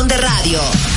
de radio.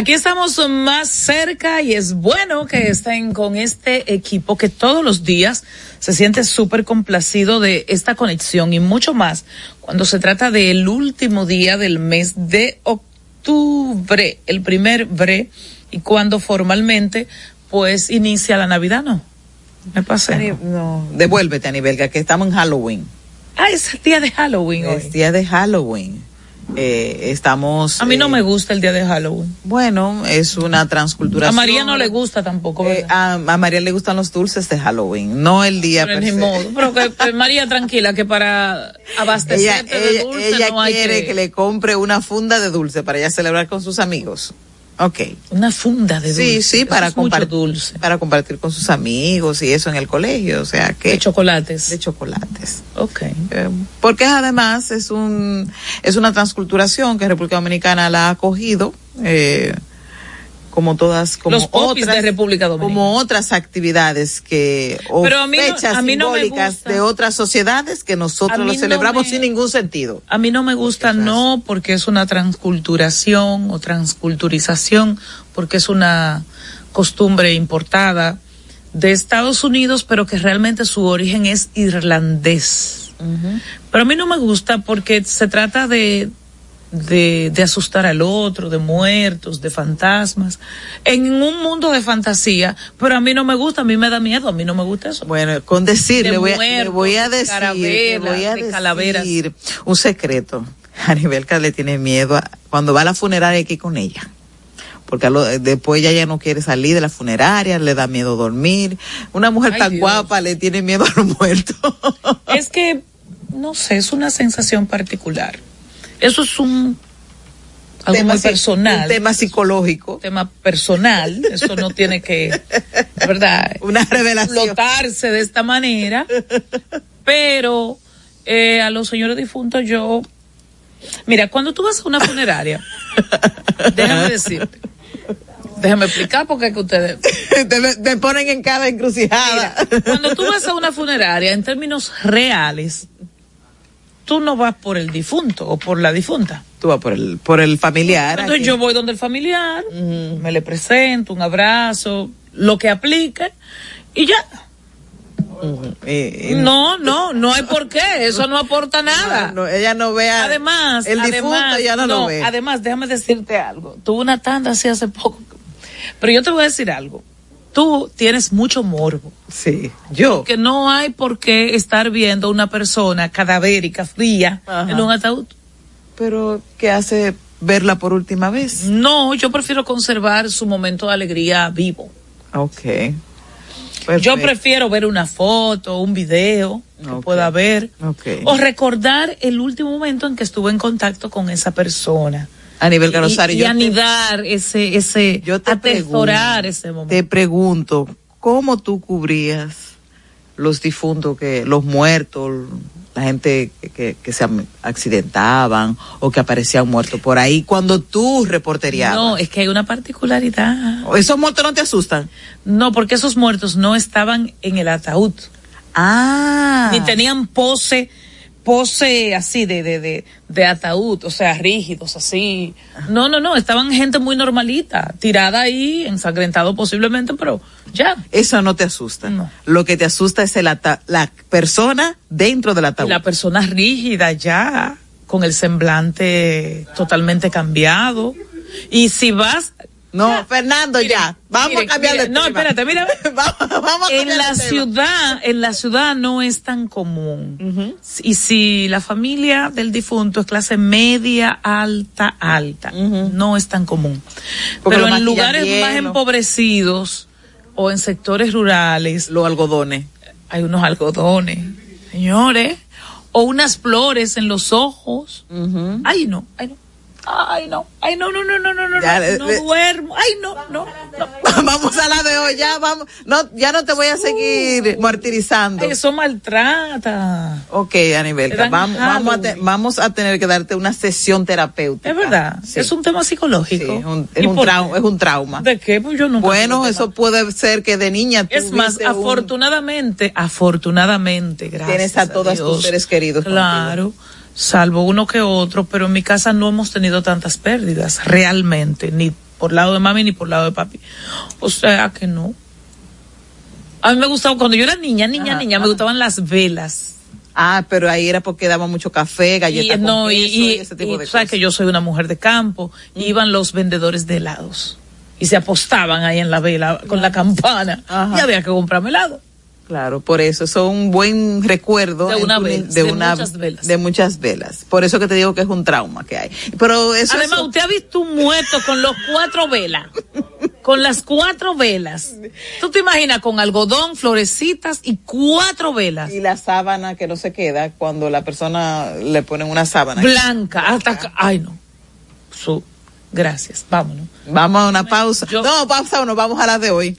Aquí estamos más cerca y es bueno que estén con este equipo que todos los días se siente súper complacido de esta conexión y mucho más cuando se trata del último día del mes de octubre, el primer bre, y cuando formalmente pues inicia la Navidad, ¿no? Me pasé. No, devuélvete a nivel que estamos en Halloween. Ah, es el día de Halloween hoy. Es día de Halloween. Eh, estamos. A mí no eh, me gusta el día de Halloween. Bueno, es una transculturación. A María no le gusta tampoco, Eh, a, a María le gustan los dulces de Halloween, no el día Pero per modo. Pero que, eh, María, tranquila, que para Ella, abastecerte de ella, dulce ella no hay quiere que... le compre una funda de dulce para ella celebrar con sus amigos. Ok. Una funda de dulce. Sí, sí, para compartir, dulce. para compartir con sus amigos y eso en el colegio, o sea que De chocolates. de chocolates. Ok. Eh, porque además es un es una transculturación que República Dominicana la ha acogido eh, como todas como Los otras de República Dominicana. como otras actividades que o Pero a mí no- fechas a mí no simbólicas de otras sociedades que nosotros lo no celebramos me- sin ningún sentido. A mí no me gusta, no porque es una transculturación o transculturización, porque es una costumbre importada de Estados Unidos, pero que realmente su origen es irlandés. Pero a mí no me gusta porque se trata de, de, de asustar al otro, de muertos, de fantasmas, en un mundo de fantasía, pero a mí no me gusta, a mí me da miedo, a mí no me gusta eso. Bueno, con decir, De le voy, a, le voy a de decir, le voy a de calaveras. decir un secreto. A nivel que le tiene miedo a- cuando va a la funeraria hay que ir con ella. Porque lo- después ella ya no quiere salir de la funeraria, le da miedo dormir. Una mujer Ay, tan Dios. guapa le tiene miedo a los muertos. Es que, no sé, es una sensación particular. Eso es un algo Tema muy personal. Un tema psicológico. tema personal, eso no tiene que, ¿verdad? Una revelación. Explotarse de esta manera. Pero eh, a los señores difuntos yo, mira, cuando tú vas a una funeraria, déjame decirte, déjame explicar porque es que ustedes, te, te ponen en cada encrucijada. cuando tú vas a una funeraria, en términos reales, tú no vas por el difunto o por la difunta. Tú vas por el, por el familiar. Entonces aquí. yo voy donde el familiar, me le presento, un abrazo, lo que aplique, y ya. Eh, No, no, no hay por qué, eso no aporta nada. no, no, ella no ve a- Además, el difunto además, ya no, lo ve. Además, déjame decirte algo. Tuve una tanda así hace poco. Pero yo te voy a decir algo. Tú tienes mucho morbo. Sí, yo. Que no hay por qué estar viendo una persona cadavérica, fría, Ajá. en un ataúd. Pero, ¿qué hace verla por última vez? No, yo prefiero conservar su momento de alegría vivo. Ok. Yo prefiero ver una foto, un video que pueda ver. Ok. O recordar el último momento en que estuve en contacto con esa persona. A nivel Y, Carosario, y te- anidar ese, ese, yo te atesorar pregunto, ese momento. Te pregunto, ¿cómo tú cubrías los difuntos, que los muertos, la gente que, que, que se accidentaban o que aparecían muertos por ahí cuando tú reporteriabas? No, es que hay una particularidad. ¿Esos muertos no te asustan? No, porque esos muertos no estaban en el ataúd, Ah. ni tenían pose pose así de, de, de, de ataúd, o sea, rígidos, así. No, no, no, estaban gente muy normalita, tirada ahí, ensangrentado posiblemente, pero ya. Eso no te asusta. No. Lo que te asusta es el ata- la persona dentro del ataúd. la persona rígida ya, con el semblante totalmente cambiado. Y si vas... No, Fernando, ya. Vamos a cambiar de no, espérate, mira. vamos, vamos a en la ciudad, en la ciudad no es tan común. Y si la familia del difunto es clase media, alta, alta, no es tan común. Porque Pero en lugares más empobrecidos o en sectores rurales, Los algodones. hay unos algodones, señores, o unas flores en los ojos. Ay, no, ay, no. Ay, no, ay, no, no, no, no, no, no, Ya, no, no duermo, ay, no, no, no. vamos a la de hoy, ya vamos. No, ya no te voy a seguir martirizando. Ay, eso maltrata. Ok, Anibelka, vamos, vamos, a te- vamos a tener que darte una sesión terapéutica. Es verdad, Sí. es un tema Sí, psicológico. es un, es ¿Y un es trauma. ¿De qué? Pues yo nunca Bueno, eso puede ser que de niña Es más, un- afortunadamente, afortunadamente, gracias. Tienes a todos tus seres queridos Claro, salvo uno que otro, pero en mi casa no hemos tenido tantas pérdidas, realmente, ni por lado de mami ni por lado de papi. O sea que no. A mí me gustaba, cuando yo era niña, niña, Ajá, niña, me gustaban las velas. Ah, pero ahí era porque daba mucho café, Y, galletas con no, y, queso y, ese tipo y de cosas. que yo soy una mujer de campo, y iban los vendedores de helados y se apostaban ahí en la vela con la campana Ajá. y había que comprarme helado. Claro, por eso, es un buen recuerdo De una tu vela, ni- de, de una, muchas velas. de muchas velas. Por eso que te digo que es un trauma que hay. Pero eso Además, es- usted ha visto un muerto con los cuatro velas. Con las cuatro velas. Tú te imaginas con algodón, florecitas y cuatro velas. y la sábana que no se queda cuando la persona le ponen una sábana. Blanca. Hasta acá. Ay, no. Su- Gracias. Vámonos. Vamos a una pausa. Yo- No, pausa o no, vamos a la de hoy.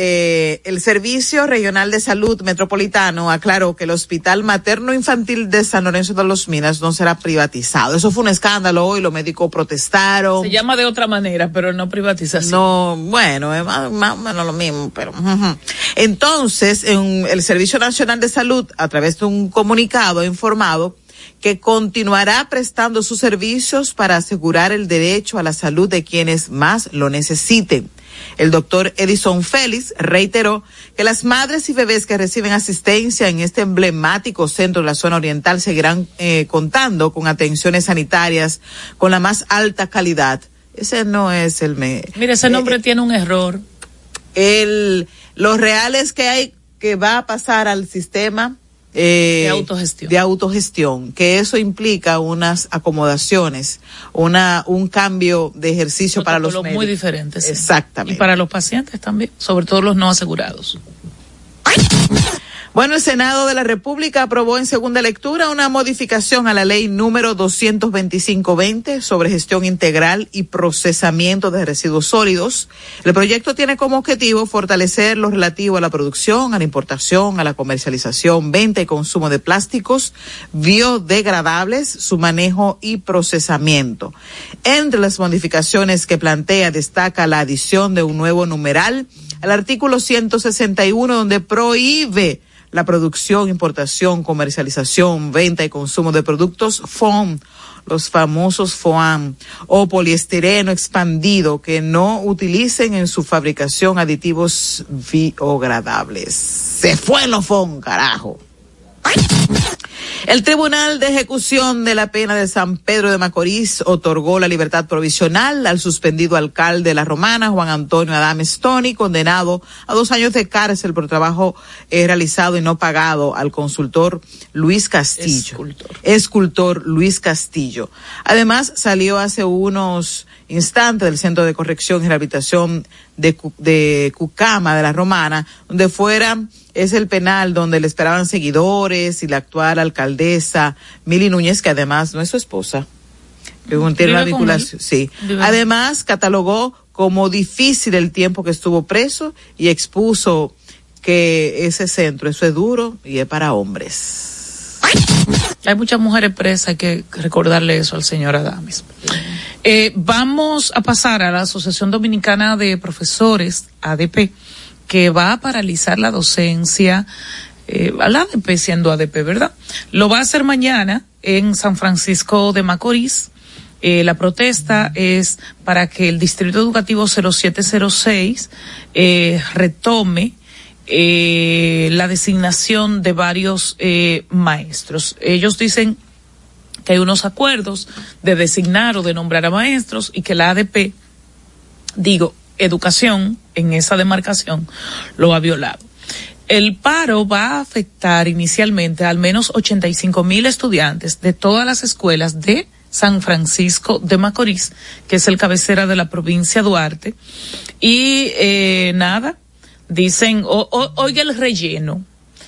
eh, el Servicio Regional de Salud Metropolitano aclaró que el Hospital Materno Infantil de San Lorenzo de los Minas no será privatizado. Eso fue un escándalo hoy, los médicos protestaron. Se llama de otra manera, pero no privatización. No, bueno, es más, más o menos lo mismo, pero. Entonces, en el Servicio Nacional de Salud, a través de un comunicado, informado que continuará prestando sus servicios para asegurar el derecho a la salud de quienes más lo necesiten. El doctor Edison Félix reiteró que las madres y bebés que reciben asistencia en este emblemático centro de la zona oriental seguirán eh, contando con atenciones sanitarias con la más alta calidad. Ese no es el... Me Mire, ese eh, nombre tiene un error. el, los reales que hay que va a pasar al sistema eh, De autogestión. de autogestión, que eso implica unas acomodaciones, una un cambio de ejercicio para los Protocolos muy médicos. diferentes. sí. Exactamente. Y para los pacientes también, sobre todo los no asegurados. Bueno, el Senado de la República aprobó en segunda lectura una modificación a la ley número 225-20 sobre gestión integral y procesamiento de residuos sólidos. El proyecto tiene como objetivo fortalecer lo relativo a la producción, a la importación, a la comercialización, venta y consumo de plásticos biodegradables, su manejo y procesamiento. Entre las modificaciones que plantea destaca la adición de un nuevo numeral al artículo 161 donde prohíbe la producción, importación, comercialización, venta y consumo de productos FOAM, los famosos FOAM, o poliestireno expandido que no utilicen en su fabricación aditivos biodegradables. Se fue lo FOAM, carajo. El Tribunal de Ejecución de la Pena de San Pedro de Macorís otorgó la libertad provisional al suspendido alcalde de La Romana, Juan Antonio Adames Tony, condenado a dos años de cárcel por trabajo eh, realizado y no pagado al consultor Luis Castillo. Escultor. Escultor Luis Castillo. Además, salió hace unos instantes del Centro de Corrección y Rehabilitación de, de Cucama, de La Romana, donde fuera es el penal donde le esperaban seguidores y la actual alcaldesa Mili Núñez, que además no es su esposa. Tiene una vinculación, sí. Además, catalogó como difícil el tiempo que estuvo preso y expuso que ese centro, eso es duro y es para hombres. Hay muchas mujeres presas, hay que recordarle eso al señor Adames. Eh, vamos a pasar a la Asociación Dominicana de Profesores, ADP, que va a paralizar la docencia, eh, la ADP siendo ADP, ¿verdad? Lo va a hacer mañana en San Francisco de Macorís. Eh, la protesta es para que el Distrito Educativo 0706 eh, retome eh, la designación de varios eh, maestros. Ellos dicen que hay unos acuerdos de designar o de nombrar a maestros y que la ADP, digo, educación en esa demarcación, lo ha violado. El paro va a afectar inicialmente al menos 85 mil estudiantes de todas las escuelas de San Francisco de Macorís, que es el cabecera de la provincia Duarte. Y eh, nada, dicen, o, o, oiga el relleno.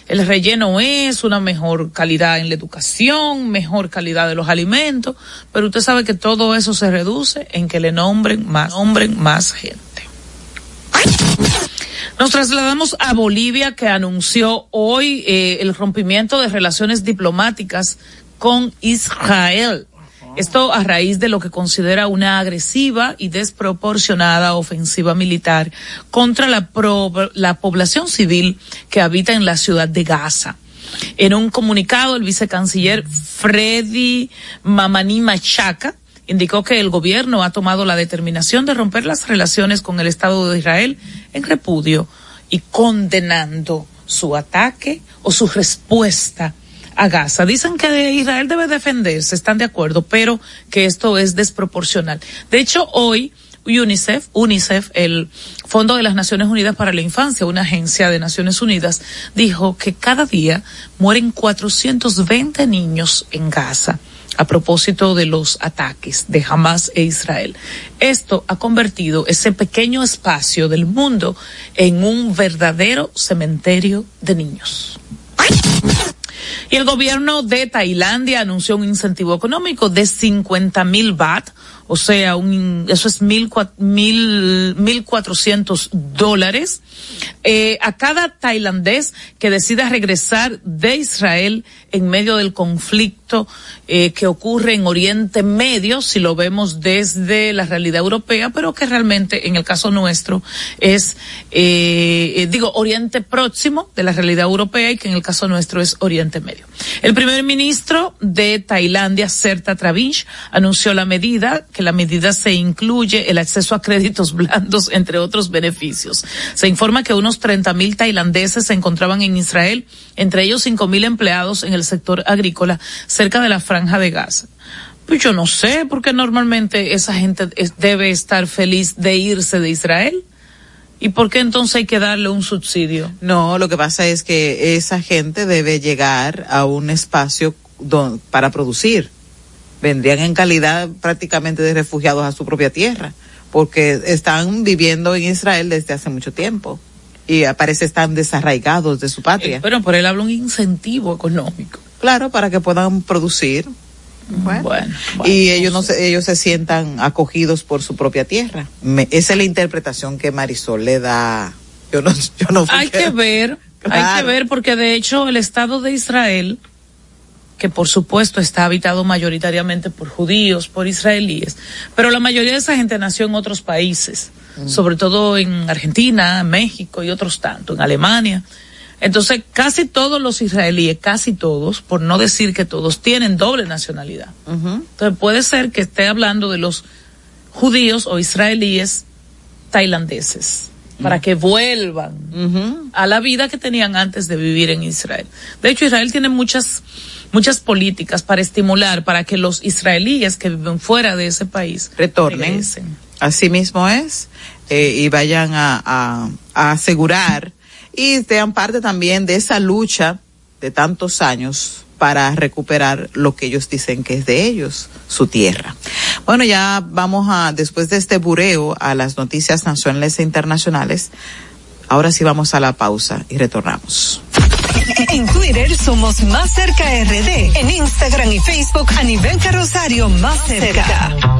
El relleno es una mejor calidad en la educación, mejor calidad de los alimentos, pero usted sabe que todo eso se reduce en que le nombren más, nombren más gente. Nos trasladamos a Bolivia, que anunció hoy eh, el rompimiento de relaciones diplomáticas con Israel. Esto a raíz de lo que considera una agresiva y desproporcionada ofensiva militar contra la, pro, la población civil que habita en la ciudad de Gaza. En un comunicado, el vicecanciller Freddy Mamani Machaca indicó que el gobierno ha tomado la determinación de romper las relaciones con el Estado de Israel en repudio y condenando su ataque o su respuesta a Gaza. Dicen que Israel debe defenderse, están de acuerdo, pero que esto es desproporcional. De hecho, hoy UNICEF, UNICEF, el Fondo de las Naciones Unidas para la Infancia, una agencia de Naciones Unidas, dijo que cada día mueren 420 niños en Gaza a propósito de los ataques de Hamas e Israel. Esto ha convertido ese pequeño espacio del mundo en un verdadero cementerio de niños. Y el gobierno de Tailandia anunció un incentivo económico de 50 mil baht, o sea, un, eso es mil, mil, mil cuatrocientos dólares, eh, a cada tailandés que decida regresar de Israel en medio del conflicto eh, que ocurre en Oriente Medio, si lo vemos desde la realidad europea, pero que realmente en el caso nuestro es, eh, digo, Oriente Próximo de la realidad europea y que en el caso nuestro es Oriente Medio. El primer ministro de Tailandia, Serta Travinch, anunció la medida, que la medida se incluye el acceso a créditos blandos, entre otros beneficios. Se informa que unos 30 mil tailandeses se encontraban en Israel, entre ellos 5 mil empleados en el sector agrícola, cerca de la franja de Gaza. Pues yo no sé, porque normalmente esa gente debe estar feliz de irse de Israel. ¿Y por qué entonces hay que darle un subsidio? No, lo que pasa es que esa gente debe llegar a un espacio don, para producir. Vendrían en calidad prácticamente de refugiados a su propia tierra, porque están viviendo en Israel desde hace mucho tiempo y parece están desarraigados de su patria. Eh, pero por él habla un incentivo económico. Claro, para que puedan producir. Bueno, bueno, bueno y ellos no se, ellos se sientan acogidos por su propia tierra. Me, esa es la interpretación que Marisol le da. Yo no, yo no Hay que ver, claro. hay que ver porque de hecho el Estado de Israel que por supuesto está habitado mayoritariamente por judíos, por israelíes, pero la mayoría de esa gente nació en otros países, mm. sobre todo en Argentina, México y otros tanto, en Alemania. Entonces, casi todos los israelíes, casi todos, por no decir que todos, tienen doble nacionalidad. Uh -huh. Entonces, puede ser que esté hablando de los judíos o israelíes tailandeses para que vuelvan uh -huh. a la vida que tenían antes de vivir en Israel. De hecho, Israel tiene muchas muchas políticas para estimular para que los israelíes que viven fuera de ese país retornen. Regresen. Así mismo es eh, y vayan a, a, a asegurar y sean parte también de esa lucha de tantos años para recuperar lo que ellos dicen que es de ellos, su tierra. Bueno, ya vamos a, después de este bureo a las noticias nacionales e internacionales, ahora sí vamos a la pausa y retornamos. En Twitter somos Más Cerca RD. En Instagram y Facebook a nivel carrosario Más Cerca.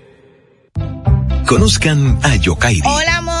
Conozcan a Yokairi. Hola, amores.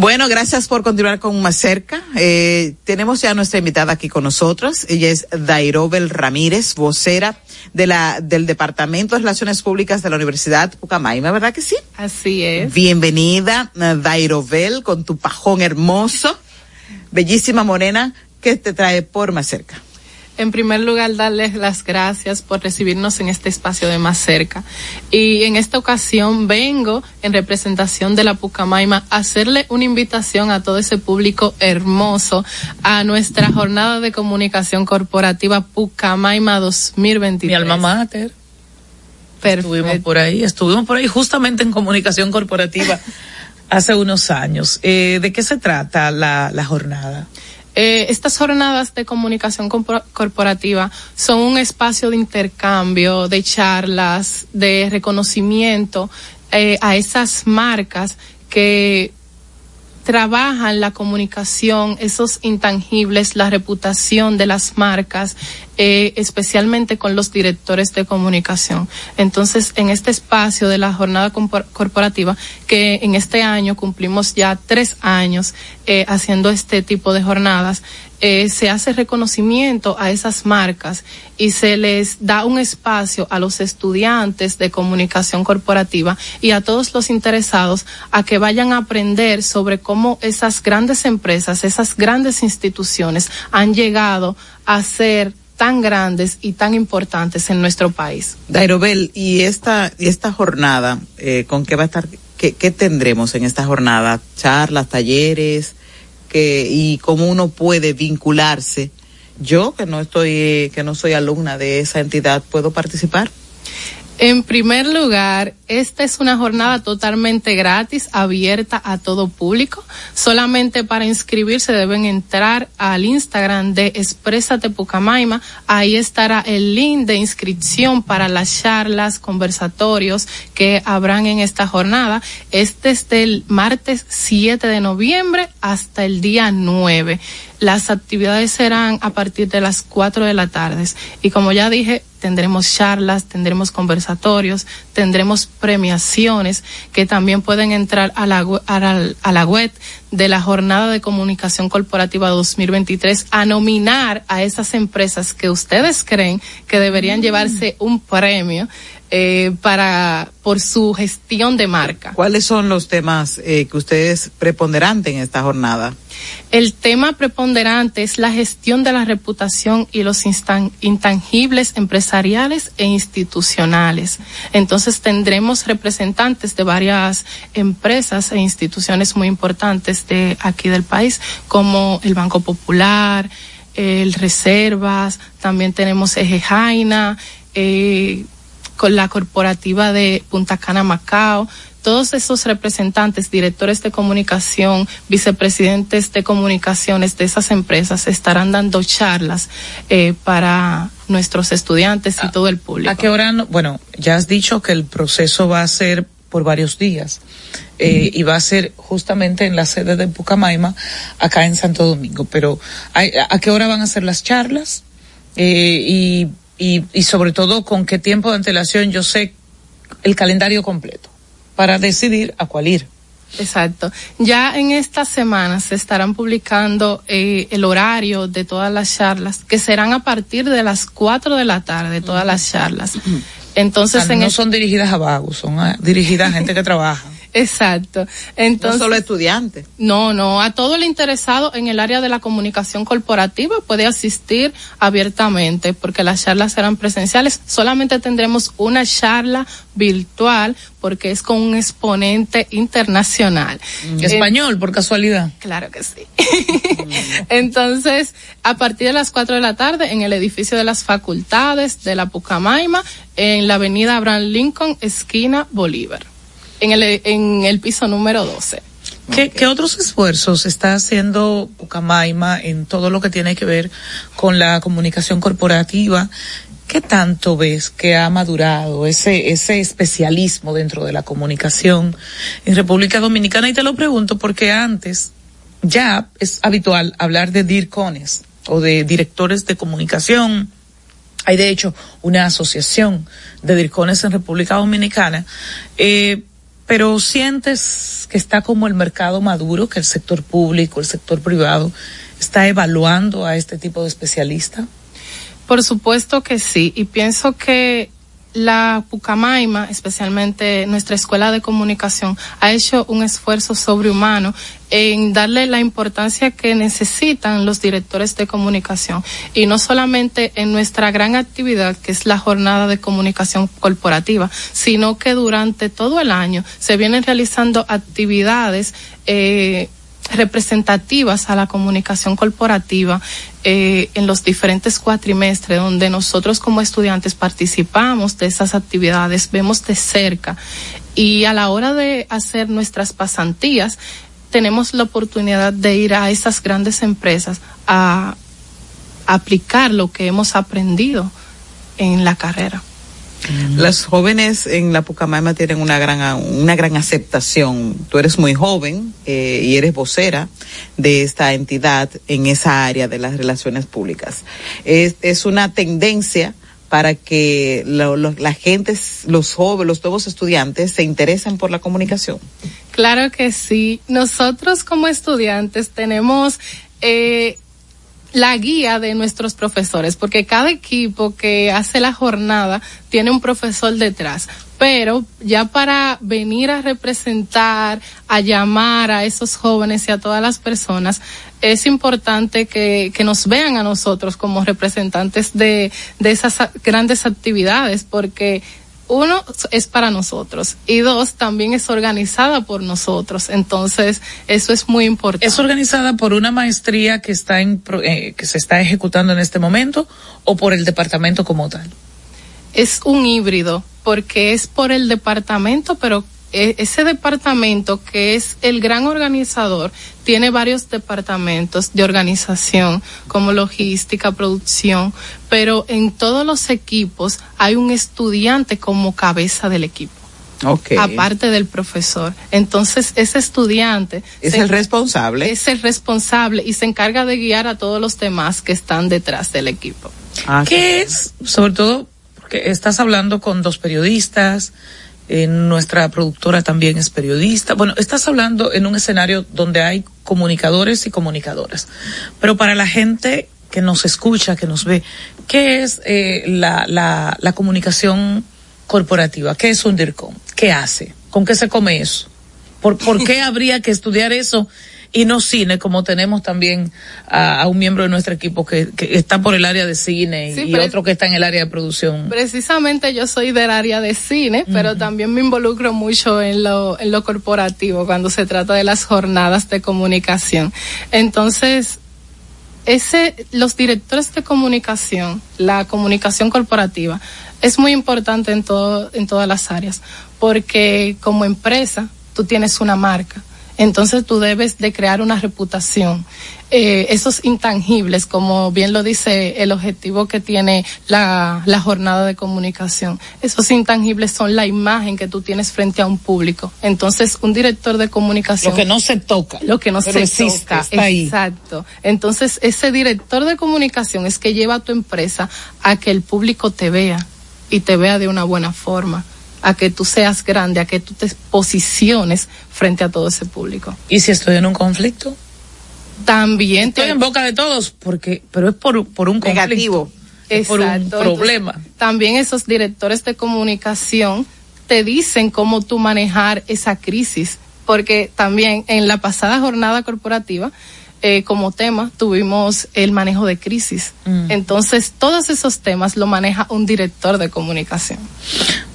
Bueno, gracias por continuar con Más Cerca. Eh, tenemos ya nuestra invitada aquí con nosotros. Ella es Dairobel Ramírez, vocera de la, del Departamento de Relaciones Públicas de la Universidad Pucamaima, ¿verdad que sí? Así es. Bienvenida, Dairobel, con tu pajón hermoso, bellísima morena, que te trae por Más Cerca. En primer lugar, darles las gracias por recibirnos en este espacio de más cerca. Y en esta ocasión vengo en representación de la Pucamaima a hacerle una invitación a todo ese público hermoso a nuestra jornada de comunicación corporativa Pucamaima 2023. Mi alma mater. Perfecto. Estuvimos por ahí, estuvimos por ahí justamente en comunicación corporativa hace unos años. Eh, ¿De qué se trata la, la jornada? Eh, estas jornadas de comunicación corporativa son un espacio de intercambio, de charlas, de reconocimiento eh, a esas marcas que trabajan la comunicación, esos intangibles, la reputación de las marcas, eh, especialmente con los directores de comunicación. Entonces, en este espacio de la jornada corporativa, que en este año cumplimos ya tres años eh, haciendo este tipo de jornadas, eh, se hace reconocimiento a esas marcas y se les da un espacio a los estudiantes de comunicación corporativa y a todos los interesados a que vayan a aprender sobre cómo esas grandes empresas, esas grandes instituciones han llegado a ser tan grandes y tan importantes en nuestro país. Dairobel, y esta, esta jornada, eh, ¿con qué va a estar, qué, qué tendremos en esta jornada? Charlas, talleres, que, y cómo uno puede vincularse. Yo, que no estoy, que no soy alumna de esa entidad, ¿puedo participar? En primer lugar, esta es una jornada totalmente gratis, abierta a todo público. Solamente para inscribirse deben entrar al Instagram de Exprésate Pucamaima. Ahí estará el link de inscripción para las charlas, conversatorios que habrán en esta jornada. Es desde el martes 7 de noviembre hasta el día 9. Las actividades serán a partir de las 4 de la tarde. Y como ya dije, tendremos charlas, tendremos conversatorios, tendremos premiaciones que también pueden entrar a la, a la, a la web de la Jornada de Comunicación Corporativa 2023 a nominar a esas empresas que ustedes creen que deberían llevarse un premio eh, para por su gestión de marca. ¿Cuáles son los temas eh, que ustedes preponderantes en esta jornada? El tema preponderante es la gestión de la reputación y los intangibles empresariales e institucionales. Entonces tendremos representantes de varias empresas e instituciones muy importantes de aquí del país, como el Banco Popular, el Reservas, también tenemos Eje Jaina, eh, con la corporativa de Punta Cana Macao, todos esos representantes, directores de comunicación, vicepresidentes de comunicaciones de esas empresas estarán dando charlas eh, para nuestros estudiantes y Ah, todo el público. ¿A qué hora? no? Bueno, ya has dicho que el proceso va a ser por varios días eh, y va a ser justamente en la sede de Pucamaima, acá en Santo Domingo. Pero ¿hay- ¿a qué hora van a ser las charlas? Eh, y, y, y sobre todo, ¿con qué tiempo de antelación? Yo sé el calendario completo para decidir a cuál ir. Exacto. Ya en esta semana se estarán publicando eh, el horario de todas las charlas, que serán a partir de las 4 de la tarde, todas las charlas. Entonces, O sea, en no son dirigidas a vagos, son a- dirigidas a gente que trabaja. Exacto. Entonces, no solo estudiantes. No, no, a todo el interesado en el área de la comunicación corporativa puede asistir abiertamente porque las charlas serán presenciales. Solamente tendremos una charla virtual porque es con un exponente internacional. Eh, Español, por casualidad. Claro que sí. Entonces, a partir de las 4 de la tarde, en el edificio de las facultades de la Pucamaima, en la avenida Abraham Lincoln, esquina Bolívar, en el, en el piso número 12. ¿Qué, qué otros esfuerzos está haciendo Pucamaima en todo lo que tiene que ver con la comunicación corporativa? ¿Qué tanto ves que ha madurado ese, ese especialismo dentro de la comunicación en República Dominicana? Y te lo pregunto porque antes ya es habitual hablar de DIRCONES o de directores de comunicación. Hay de hecho una asociación de DIRCONES en República Dominicana. Eh, pero sientes que está como el mercado maduro, que el sector público, el sector privado está evaluando a este tipo de especialista. Por supuesto que sí, y pienso que la Pucamaima, especialmente nuestra escuela de comunicación, ha hecho un esfuerzo sobrehumano en darle la importancia que necesitan los directores de comunicación. Y no solamente en nuestra gran actividad que es la jornada de comunicación corporativa, sino que durante todo el año se vienen realizando actividades eh, representativas a la comunicación corporativa eh, en los diferentes cuatrimestres donde nosotros como estudiantes participamos de esas actividades, vemos de cerca y a la hora de hacer nuestras pasantías tenemos la oportunidad de ir a esas grandes empresas a aplicar lo que hemos aprendido en la carrera. Las jóvenes en la Pucamaima tienen una gran, una gran aceptación. Tú eres muy joven eh, y eres vocera de esta entidad en esa área de las relaciones públicas. Es, es una tendencia para que lo, lo, la gente, los jóvenes, los nuevos estudiantes se interesen por la comunicación. Claro que sí. Nosotros como estudiantes tenemos eh, la guía de nuestros profesores, porque cada equipo que hace la jornada tiene un profesor detrás. Pero ya para venir a representar, a llamar a esos jóvenes y a todas las personas, es importante que, que nos vean a nosotros como representantes de, de esas grandes actividades, porque uno es para nosotros. Y dos también es organizada por nosotros. Entonces eso es muy importante. Es organizada por una maestría que está en eh, que se está ejecutando en este momento o por el departamento como tal es un híbrido porque es por el departamento, pero ese departamento que es el gran organizador tiene varios departamentos de organización como logística, producción, pero en todos los equipos hay un estudiante como cabeza del equipo. Okay. Aparte del profesor. Entonces, ese estudiante es el responsable. Es el responsable y se encarga de guiar a todos los demás que están detrás del equipo. Ah, ¿Qué es, sobre todo, porque estás hablando con dos periodistas, eh, nuestra productora también es periodista. Bueno, estás hablando en un escenario donde hay comunicadores y comunicadoras. Pero para la gente que nos escucha, que nos ve, ¿qué es eh, la, la, la comunicación corporativa? ¿Qué es un DIRCOM? ¿Qué hace? ¿Con qué se come eso? ¿Por, ¿Por qué habría que estudiar eso y no cine, como tenemos también a, a un miembro de nuestro equipo que, que, está por el área de cine sí, y otro que está en el área de producción. Precisamente yo soy del área de cine, uh -huh. pero también me involucro mucho en lo, en lo corporativo cuando se trata de las jornadas de comunicación. Entonces, ese, los directores de comunicación, la comunicación corporativa, es muy importante en todo, en todas las áreas, porque como empresa, tú tienes una marca entonces tú debes de crear una reputación. Eh, esos intangibles, como bien lo dice el objetivo que tiene la, la jornada de comunicación, esos intangibles son la imagen que tú tienes frente a un público. Entonces, un director de comunicación. Lo que no se toca. Lo que no se existe, toca. Está ahí. Exacto. Entonces, ese director de comunicación es que lleva a tu empresa a que el público te vea y te vea de una buena forma a que tú seas grande, a que tú te posiciones frente a todo ese público. ¿Y si estoy en un conflicto? También estoy te... en boca de todos, porque, pero es por, por un negativo, es por un problema. Entonces, también esos directores de comunicación te dicen cómo tú manejar esa crisis, porque también en la pasada jornada corporativa eh, como tema tuvimos el manejo de crisis. Mm. Entonces, todos esos temas lo maneja un director de comunicación.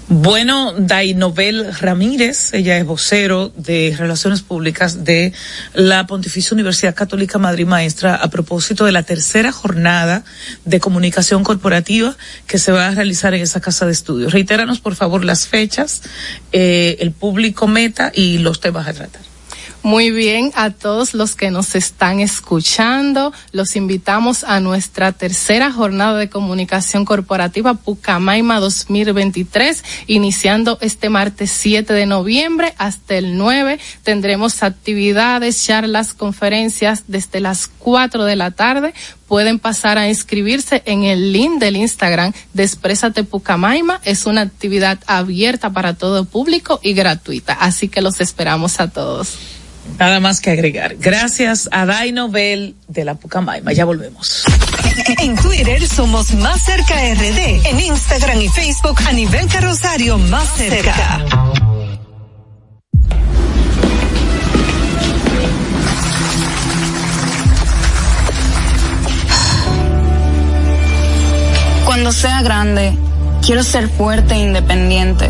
Bueno, Dainobel Ramírez, ella es vocero de Relaciones Públicas de la Pontificia Universidad Católica Madrid Maestra a propósito de la tercera jornada de comunicación corporativa que se va a realizar en esa casa de estudios. Reitéranos, por favor, las fechas, eh, el público meta y los temas a tratar. Muy bien, a todos los que nos están escuchando, los invitamos a nuestra tercera jornada de comunicación corporativa Pucamaima 2023, iniciando este martes 7 de noviembre hasta el 9. Tendremos actividades, charlas, conferencias desde las 4 de la tarde. Pueden pasar a inscribirse en el link del Instagram de Exprésate Pucamaima. Es una actividad abierta para todo público y gratuita, así que los esperamos a todos. Nada más que agregar. Gracias a Daino Bell de la Pucamaima. Ya volvemos. En Twitter somos Más Cerca RD. En Instagram y Facebook a nivel carrosario Más Cerca. Cuando sea grande, quiero ser fuerte e independiente.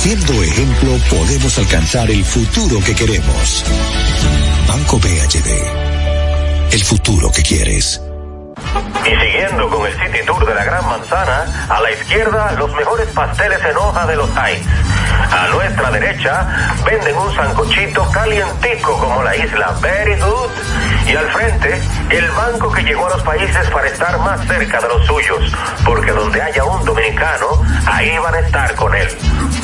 Siendo ejemplo, podemos alcanzar el futuro que queremos. Banco BHD. El futuro que quieres. Y siguiendo con el City Tour de la Gran Manzana, a la izquierda los mejores pasteles en hoja de los Heights. A nuestra derecha venden un sancochito calientico como la isla Very Good. Y al frente, el banco que llegó a los países para estar más cerca de los suyos. Porque donde haya un dominicano, ahí van a estar con él.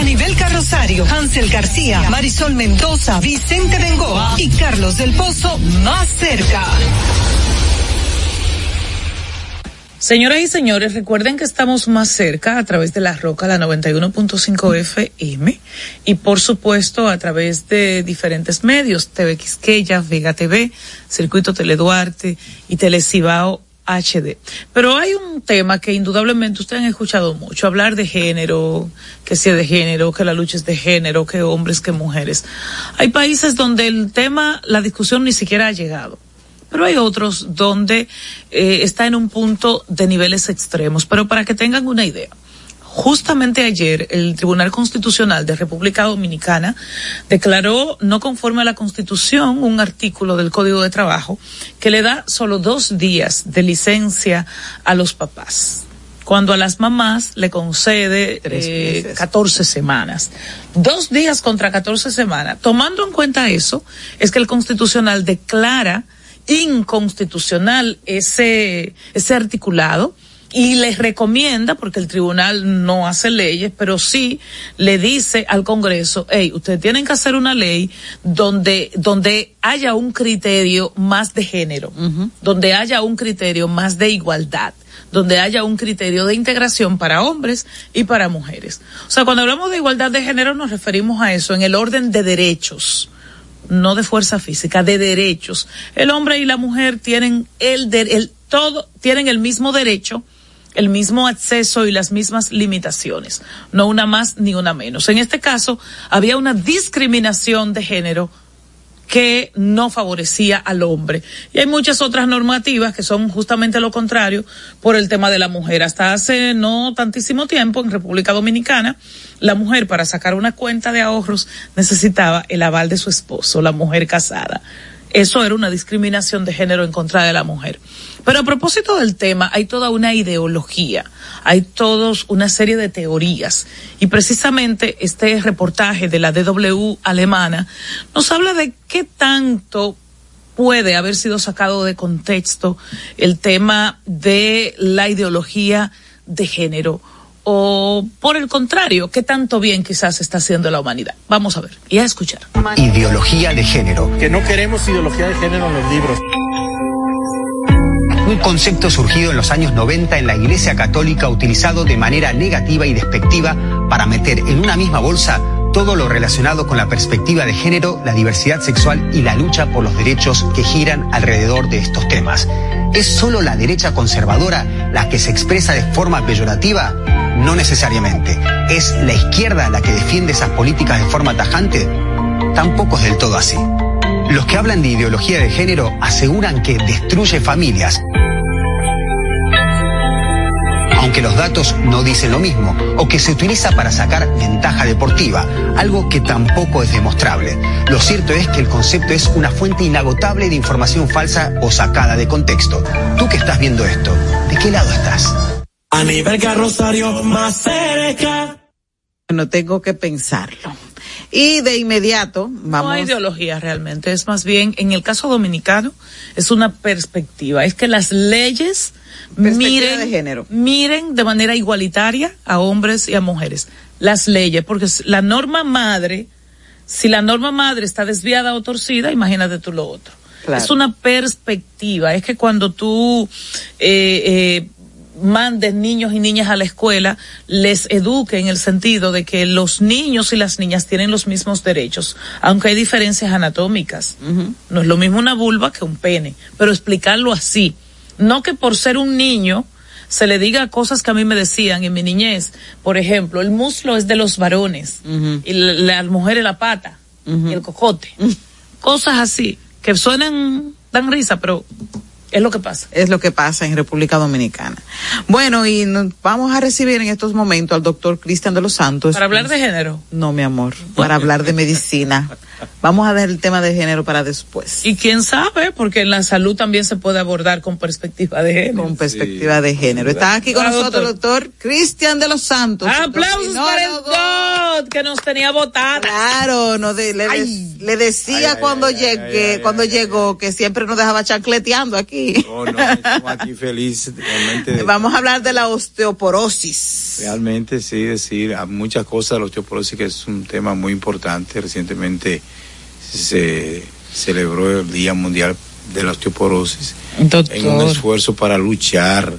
Anibel Carrosario, Hansel García, Marisol Mendoza, Vicente Bengoa y Carlos del Pozo más cerca. Señoras y señores, recuerden que estamos más cerca a través de la Roca, la 91.5 FM, y por supuesto a través de diferentes medios, TV Quisqueya, Vega TV, Circuito Teleduarte y Telecibao HD. Pero hay un tema que indudablemente ustedes han escuchado mucho, hablar de género, que si es de género, que la lucha es de género, que hombres, que mujeres. Hay países donde el tema, la discusión ni siquiera ha llegado. Pero hay otros donde eh, está en un punto de niveles extremos. Pero para que tengan una idea, justamente ayer el Tribunal Constitucional de República Dominicana declaró no conforme a la Constitución un artículo del Código de Trabajo que le da solo dos días de licencia a los papás cuando a las mamás le concede eh, 14 semanas. Dos días contra 14 semanas. Tomando en cuenta eso, es que el Constitucional declara inconstitucional ese, ese articulado y les recomienda, porque el tribunal no hace leyes, pero sí le dice al Congreso, hey, ustedes tienen que hacer una ley donde, donde haya un criterio más de género, donde haya un criterio más de igualdad donde haya un criterio de integración para hombres y para mujeres. O sea, cuando hablamos de igualdad de género nos referimos a eso en el orden de derechos no de fuerza física, de derechos. El hombre y la mujer tienen el, de, el todo, tienen el mismo derecho, el mismo acceso y las mismas limitaciones, no una más ni una menos. En este caso, había una discriminación de género que no favorecía al hombre. Y hay muchas otras normativas que son justamente lo contrario por el tema de la mujer. Hasta hace no tantísimo tiempo en República Dominicana, la mujer para sacar una cuenta de ahorros necesitaba el aval de su esposo, la mujer casada. Eso era una discriminación de género en contra de la mujer. Pero a propósito del tema, hay toda una ideología, hay todos una serie de teorías. Y precisamente este reportaje de la DW alemana nos habla de qué tanto puede haber sido sacado de contexto el tema de la ideología de género o por el contrario, qué tanto bien quizás está haciendo la humanidad. Vamos a ver y a escuchar. Ideología de género. Que no queremos ideología de género en los libros. Un concepto surgido en los años 90 en la Iglesia Católica utilizado de manera negativa y despectiva para meter en una misma bolsa todo lo relacionado con la perspectiva de género, la diversidad sexual y la lucha por los derechos que giran alrededor de estos temas. ¿Es solo la derecha conservadora la que se expresa de forma peyorativa? No necesariamente. ¿Es la izquierda la que defiende esas políticas de forma tajante? Tampoco es del todo así. Los que hablan de ideología de género aseguran que destruye familias, aunque los datos no dicen lo mismo, o que se utiliza para sacar ventaja deportiva, algo que tampoco es demostrable. Lo cierto es que el concepto es una fuente inagotable de información falsa o sacada de contexto. Tú que estás viendo esto, ¿de qué lado estás? A nivel carrosario más cerca. No tengo que pensarlo. Y de inmediato, vamos. No hay ideología realmente, es más bien, en el caso dominicano, es una perspectiva. Es que las leyes miren de género. miren de manera igualitaria a hombres y a mujeres. Las leyes, porque la norma madre, si la norma madre está desviada o torcida, imagínate tú lo otro. Claro. Es una perspectiva. Es que cuando tú eh, eh, mandes niños y niñas a la escuela, les eduque en el sentido de que los niños y las niñas tienen los mismos derechos, aunque hay diferencias anatómicas. No es lo mismo una vulva que un pene, pero explicarlo así. No que por ser un niño se le diga cosas que a mí me decían en mi niñez. Por ejemplo, el muslo es de los varones y la, la mujer es la pata y el cocote. Cosas así que suenan, dan risa, pero es lo que pasa. Es lo que pasa en República Dominicana. Bueno, y nos vamos a recibir en estos momentos al doctor Cristian de los Santos. Para hablar de género. No, mi amor, para hablar de medicina. Vamos a ver el tema de género para después. Y quién sabe, porque en la salud también se puede abordar con perspectiva de género. Con perspectiva de género. Está aquí con Ah, nosotros el doctor Cristian de los Santos. Aplausos para el DOT que nos tenía votada. Claro, no de- le, de- le decía cuando llegué, cuando llegó que siempre nos dejaba chancleteando aquí. No, no, estamos aquí realmente. de- Vamos a hablar de la osteoporosis. Realmente sí, decir a muchas cosas de la osteoporosis, que es un tema muy importante. Recientemente se celebró el Día Mundial de la Osteoporosis Doctor. en un esfuerzo para luchar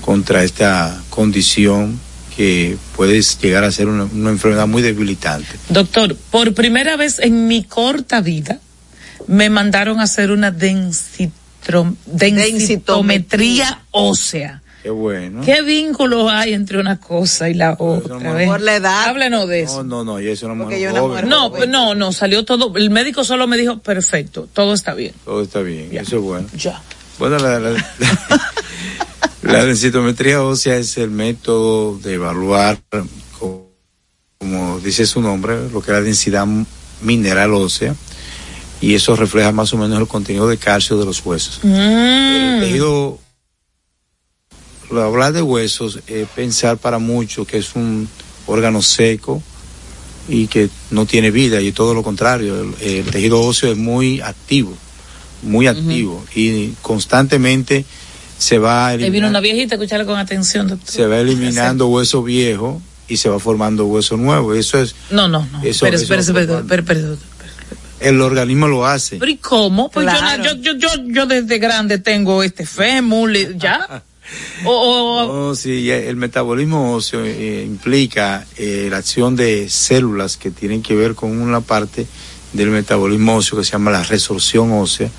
contra esta condición que puede llegar a ser una, una enfermedad muy debilitante. Doctor, por primera vez en mi corta vida me mandaron a hacer una densitometría ósea. Qué bueno. ¿Qué vínculo hay entre una cosa y la otra? ¿ves? Por la edad. Háblenos de eso. No, no, no, y eso no Porque yo una mujer No, no, no, salió todo. El médico solo me dijo, perfecto, todo está bien. Todo está bien, eso es bueno. Ya. Bueno, la, la, la densitometría ósea es el método de evaluar, co- como dice su nombre, lo que es la densidad mineral ósea, y eso refleja más o menos el contenido de calcio de los huesos. Mm. El tejido, lo- hablar de huesos es pensar para muchos que es un órgano seco y que no tiene vida, y todo lo contrario, el, el tejido óseo es muy activo, muy activo, y constantemente se va Ahí vino eliminando, una viejita, escucharla con atención, doctor. se va eliminando hueso viejo y se va formando hueso nuevo. Eso es, No, no, no. Eso- eso espera, espera, espera, doctor. el organismo lo hace. Pero ¿y cómo? Pues yo Claro. yo, yo, yo, yo desde grande tengo este fémur, ¿ya? No, sí, el metabolismo óseo eh, implica eh, la acción de células que tienen que ver con una parte del metabolismo óseo que se llama la resorción ósea,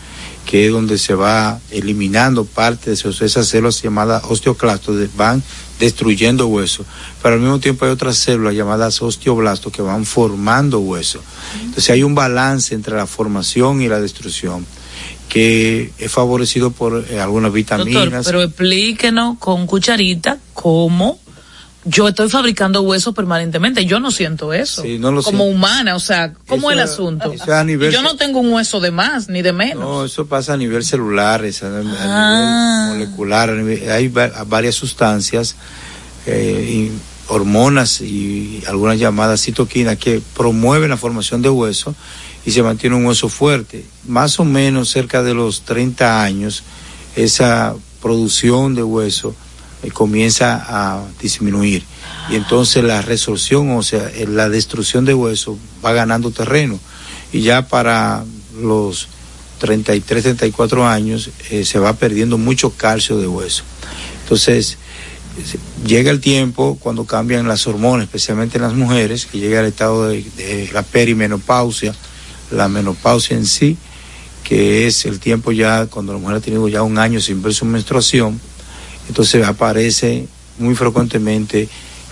que es donde se va eliminando parte de esas células llamadas osteoclastos, van destruyendo hueso, pero al mismo tiempo hay otras células llamadas osteoblastos que van formando hueso. Entonces hay un balance entre la formación y la destrucción que es favorecido por eh, algunas vitaminas. doctor, pero explíquenos con cucharita cómo yo estoy fabricando huesos permanentemente. Yo no siento eso. Sí, no lo como siento. humana, o sea, ¿cómo Eso es el asunto? a nivel yo no tengo un hueso de más ni de menos. No, eso pasa a nivel celular, a, a Ah. nivel molecular. a nivel- hay va- varias sustancias, eh, y hormonas y algunas llamadas citoquinas que promueven la formación de hueso y se mantiene un hueso fuerte. Más o menos cerca de los 30 años, esa producción de hueso eh, comienza a disminuir. Y entonces la resorción, o sea, eh, la destrucción de hueso va ganando terreno. Y ya para los 33, 34 años eh, se va perdiendo mucho calcio de hueso. Entonces, llega el tiempo cuando cambian las hormonas, especialmente en las mujeres, que llega el estado de la perimenopausia, la menopausia en sí, que es el tiempo ya cuando la mujer ha tenido ya un año sin ver su menstruación, entonces aparece muy frecuentemente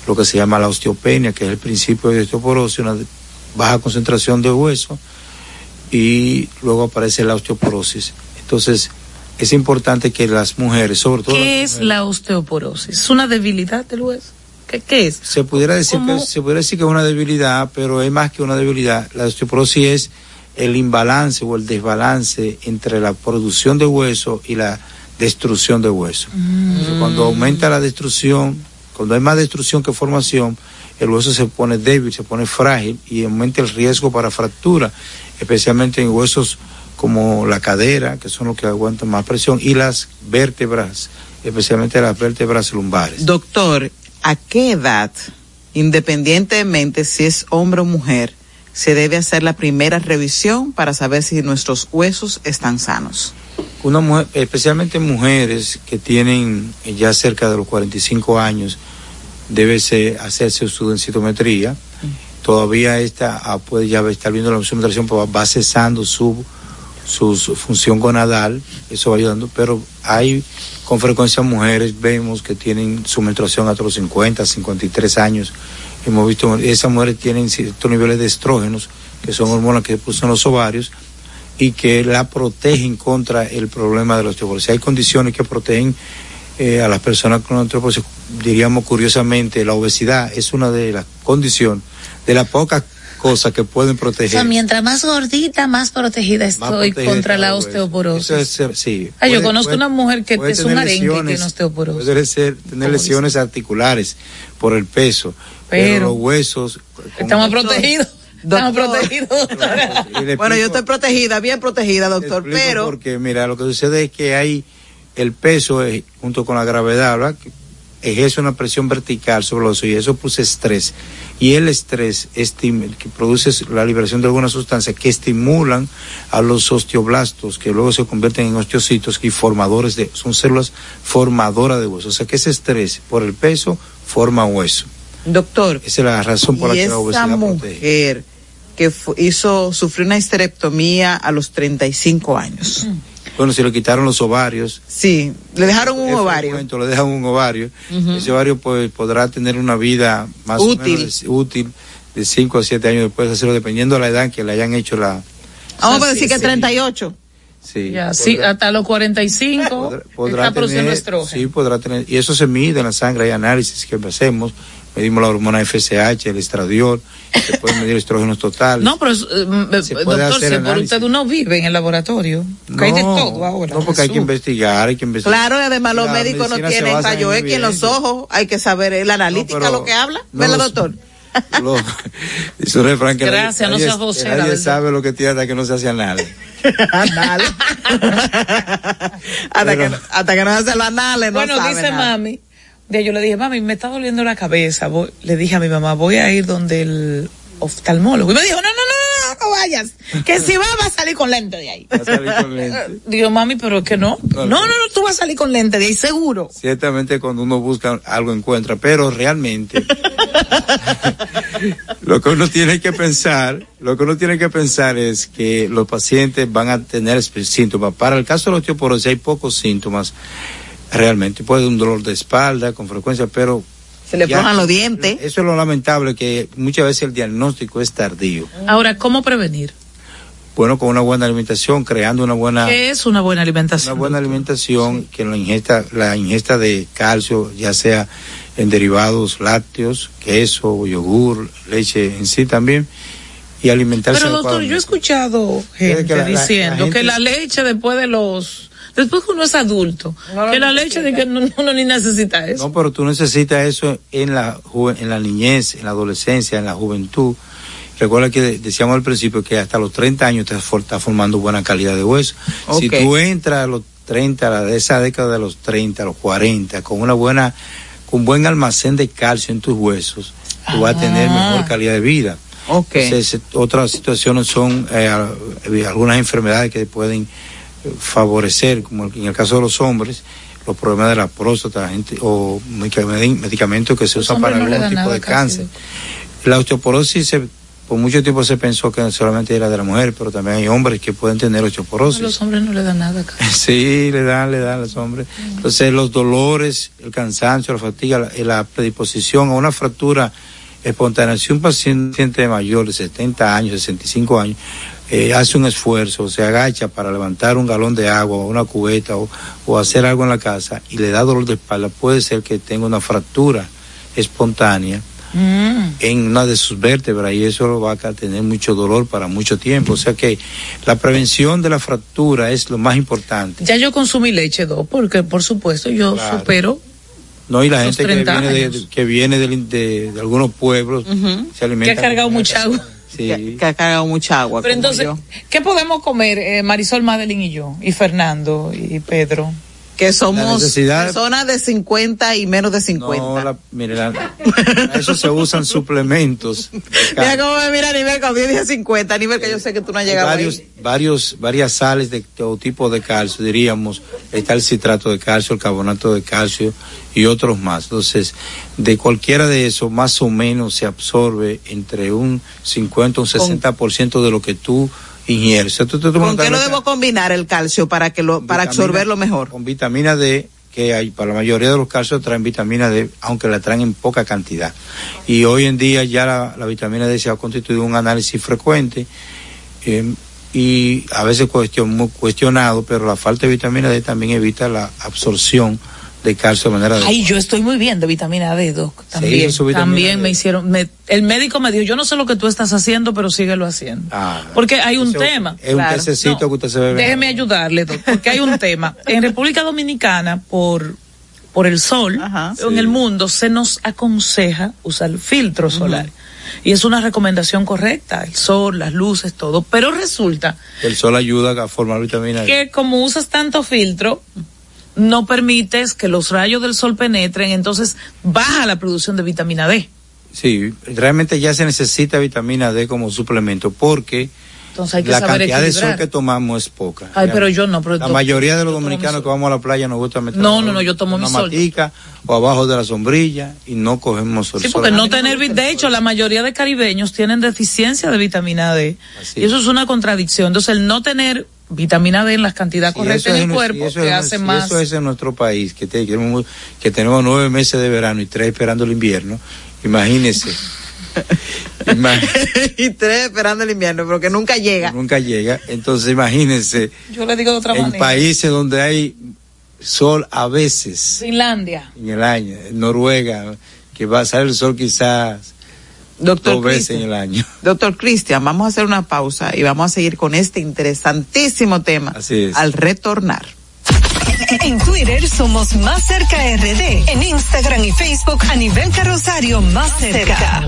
lo que se llama la osteopenia, que es el principio de osteoporosis, una baja concentración de hueso, y luego aparece la osteoporosis. Entonces, es importante que las mujeres, sobre todo ¿Qué es la osteoporosis? ¿Es una debilidad del hueso? ¿Qué, qué es? se pudiera decir ¿Cómo? que se pudiera decir que es una debilidad, pero es más que una debilidad. La osteoporosis es el imbalance o el desbalance entre la producción de hueso y la destrucción de hueso. Entonces, cuando aumenta la destrucción, cuando hay más destrucción que formación, el hueso se pone débil, se pone frágil y aumenta el riesgo para fractura, especialmente en huesos como la cadera, que son los que aguantan más presión, y las vértebras, especialmente las vértebras lumbares. Doctor, ¿a qué edad, independientemente si es hombre o mujer, se debe hacer la primera revisión para saber si nuestros huesos están sanos. Una mujer, especialmente mujeres que tienen ya cerca de los 45 años, debe ser- hacerse su densitometría. Todavía esta ah, puede ya estar viendo la menstruación, pero va cesando su, su, su función gonadal, eso va ayudando, pero hay con frecuencia mujeres, vemos que tienen su menstruación hasta los 50, 53 años. Hemos visto, esas mujeres tienen ciertos niveles de estrógenos, que son hormonas que puso los ovarios, y que la protegen contra el problema de la osteoporosis. Hay condiciones que protegen eh, a las personas con osteoporosis. Diríamos curiosamente, la obesidad es una de las condiciones, de las pocas cosas que pueden O proteger. sea, mientras más gordita, más protegida más estoy protegida contra la osteoporosis. Eso es, sí. Ah, yo conozco puede- una mujer que es un arenque que tiene osteoporosis. Puede ser, tener lesiones articulares por el peso, pero, Pero- los huesos... Estamos protegidos. Estamos protegidos, Bueno, yo estoy protegida, bien protegida, doctor, pero Porque, mira, lo que sucede es que hay el peso eh, junto con la gravedad, ¿verdad? Que ejerce una presión vertical sobre los y eso produce estrés. Y el estrés que produce la liberación de algunas sustancias que estimulan a los osteoblastos, que luego se convierten en osteocitos y formadores de, son células formadoras de hueso. O sea que ese estrés por el peso forma hueso. Doctor, Esa es la razón por la y que la esa obesidad protege. mujer que hizo, sufrió una histerectomía a los 35 años. Bueno, si le quitaron los ovarios. Sí, le dejaron un ovario. frecuente, le dejan un ovario. Ujú. Ese ovario pues, podrá tener una vida más Útil. o menos de- útil de 5 a 7 años después de hacerlo, dependiendo de la edad que le hayan hecho la. Vamos a Sí, decir que sí. 38. Sí, Ya, sí, podrá- hasta los 45 podrá está produciendo tener-. Sí, podrá tener. Y eso se mide en la sangre, hay análisis que hacemos. Medimos la hormona FSH, el estradiol, se pueden medir estrógenos totales. No, pero, eh, Se puede doctor, hacer si por usted uno vive en el laboratorio, hay de No, todo ahora. No, porque hay que investigar, hay que investigar. Claro, y además los La médicos no se tienen rayo X en los ojos, hay que saber eh, la analítica, No, pero lo que habla. no ¿Verdad, doctor? Lo- dice un refrán que Gracias, no nadie, seas vocera, nadie ¿verdad? sabe lo que tiene hasta que no se hace anal. Anal. hasta, que, hasta que no hace los anales, no bueno, sabe dice nada. mami, de yo le dije, mami, me está doliendo la cabeza. Voy- le dije a mi mamá, voy a ir donde el oftalmólogo. Y me dijo, no, no, no, no, no, no vayas. Que si va, va a salir con lente de ahí. Va a salir con lente. Digo, mami, pero es que no. No, no, no, tú vas a salir con lente de ahí, seguro. Ciertamente cuando uno busca algo encuentra, pero realmente lo que uno tiene que pensar, lo que uno tiene que pensar es que los pacientes van a tener síntomas. Para el caso de la osteoporosis hay pocos síntomas realmente. Puede un dolor de espalda con frecuencia, pero Se le flojan los dientes. Eso es lo lamentable que muchas veces el diagnóstico es tardío. Ahora, ¿cómo prevenir? Bueno, con una buena alimentación, creando una buena ¿Qué es una buena alimentación? una buena alimentación que la ingesta la ingesta de calcio ya sea en derivados lácteos queso yogur leche en sí también y alimentarse Pero doctor, yo he escuchado gente que la- la- la diciendo gente- que la leche después de los, después que uno es adulto, que la leche de que no- uno ni necesita eso. no pero tú necesitas eso en la en la niñez en la adolescencia en la juventud Recuerda que de- decíamos al principio que hasta los 30 años te está formando buena calidad de hueso. Si tú entras a los 30, a la de esa década de los 30, a los 40, con una buena, con buen almacén de calcio en tus huesos, tú vas a tener Ah. mejor calidad de vida. Ok. Entonces, otras situaciones son eh, eh, algunas enfermedades que pueden favorecer, como en el caso de los hombres, los problemas de la próstata gente, o medica- medicamentos que se usan para no algún tipo de casi, cáncer. La osteoporosis se- por mucho tiempo se pensó que solamente era de la mujer, pero también hay hombres que pueden tener osteoporosis. los hombres no le da nada. acá. Sí, le dan, le dan a los hombres. Entonces, los dolores, el cansancio, la fatiga, la, la predisposición a una fractura espontánea. Si un paciente mayor de 70 años, 65 años, eh, hace un esfuerzo, se agacha para levantar un galón de agua o una cubeta o, o hacer algo en la casa y le da dolor de espalda, puede ser que tenga una fractura espontánea Mm. en una de sus vértebras y eso lo va a tener mucho dolor para mucho tiempo. O sea que la prevención de la fractura es lo más importante. Ya yo consumí leche, dos, porque por supuesto yo Claro. supero. No, y la gente que 30 viene, de, que viene de, de algunos pueblos se Que alimenta. ha cargado mucha agua. Sí. Que ha cargado mucha agua. Pero entonces, yo. ¿qué podemos comer eh, Marisol Madeline y yo? Y Fernando y Pedro. Que somos personas de 50 y menos de 50. No, la- mire, la- eso se usan suplementos. Mira cómo me mira a nivel cuando yo dije 50, a nivel que yo sé que tú no has llegado varios, ahí. varios, varias sales de todo tipo de calcio, diríamos, está el citrato de calcio, el carbonato de calcio y otros más. Entonces, de cualquiera de esos, más o menos se absorbe entre un 50 o un 60% de lo que tú ingieres. Tú ¿Con qué lo debo combinar el calcio para que lo para vitamina- absorberlo mejor? Con vitamina D, que hay para la mayoría de los calcios traen vitamina D, aunque la traen en poca cantidad. Y hoy en día ya la, la vitamina D se ha constituido un análisis frecuente eh, y a veces cuestion, muy cuestionado, pero la falta de vitamina D también evita la absorción de calcio de manera Ay, adecuada. yo estoy muy bien de vitamina D, Doc. También, también D. me hicieron, me- el médico me dijo, yo no sé lo que tú estás haciendo, pero síguelo haciendo. Ah, Porque hay un tema. Es un pececito que usted se bebe. Déjeme ayudarle, Doc, porque hay un tema. En República Dominicana, por, por el sol, en el mundo, se nos aconseja usar filtro solar. Y es una recomendación correcta, el sol, las luces, todo. Pero resulta El sol ayuda a formar vitamina D. que como usas tanto filtro, no permites que los rayos del sol penetren, entonces baja la producción de vitamina D. Sí, realmente ya se necesita vitamina D como suplemento porque Entonces hay que la saber cantidad de sol que tomamos es poca. Ay, pero yo no, pero La mayoría de los dominicanos mi que vamos a la playa nos gusta meter No, no, no, yo tomo una mi sol. matica o abajo de la sombrilla y no cogemos sol. Sí, porque no tener, de hecho, la mayoría de caribeños tienen deficiencia de vitamina D. Y eso es una contradicción. Entonces, el no tener vitamina D en la cantidad correcta en el cuerpo eso es- hace más. Eso es en nuestro país, que, te- que tenemos, que tenemos nueve meses de verano y tres esperando el invierno. Imagínese. Ima- y tres esperando el invierno, pero que nunca llega. nunca llega. Entonces, imagínense, Yo le digo de otra en manera. países donde hay sol a veces Finlandia. en el año, en Noruega, que va a salir el sol quizás Doctor dos veces Cristian. en el año. Doctor Cristian, vamos a hacer una pausa y vamos a seguir con este interesantísimo tema Así es. al retornar. En Twitter somos Más Cerca RD. En Instagram y Facebook a nivel carrosario Más Cerca.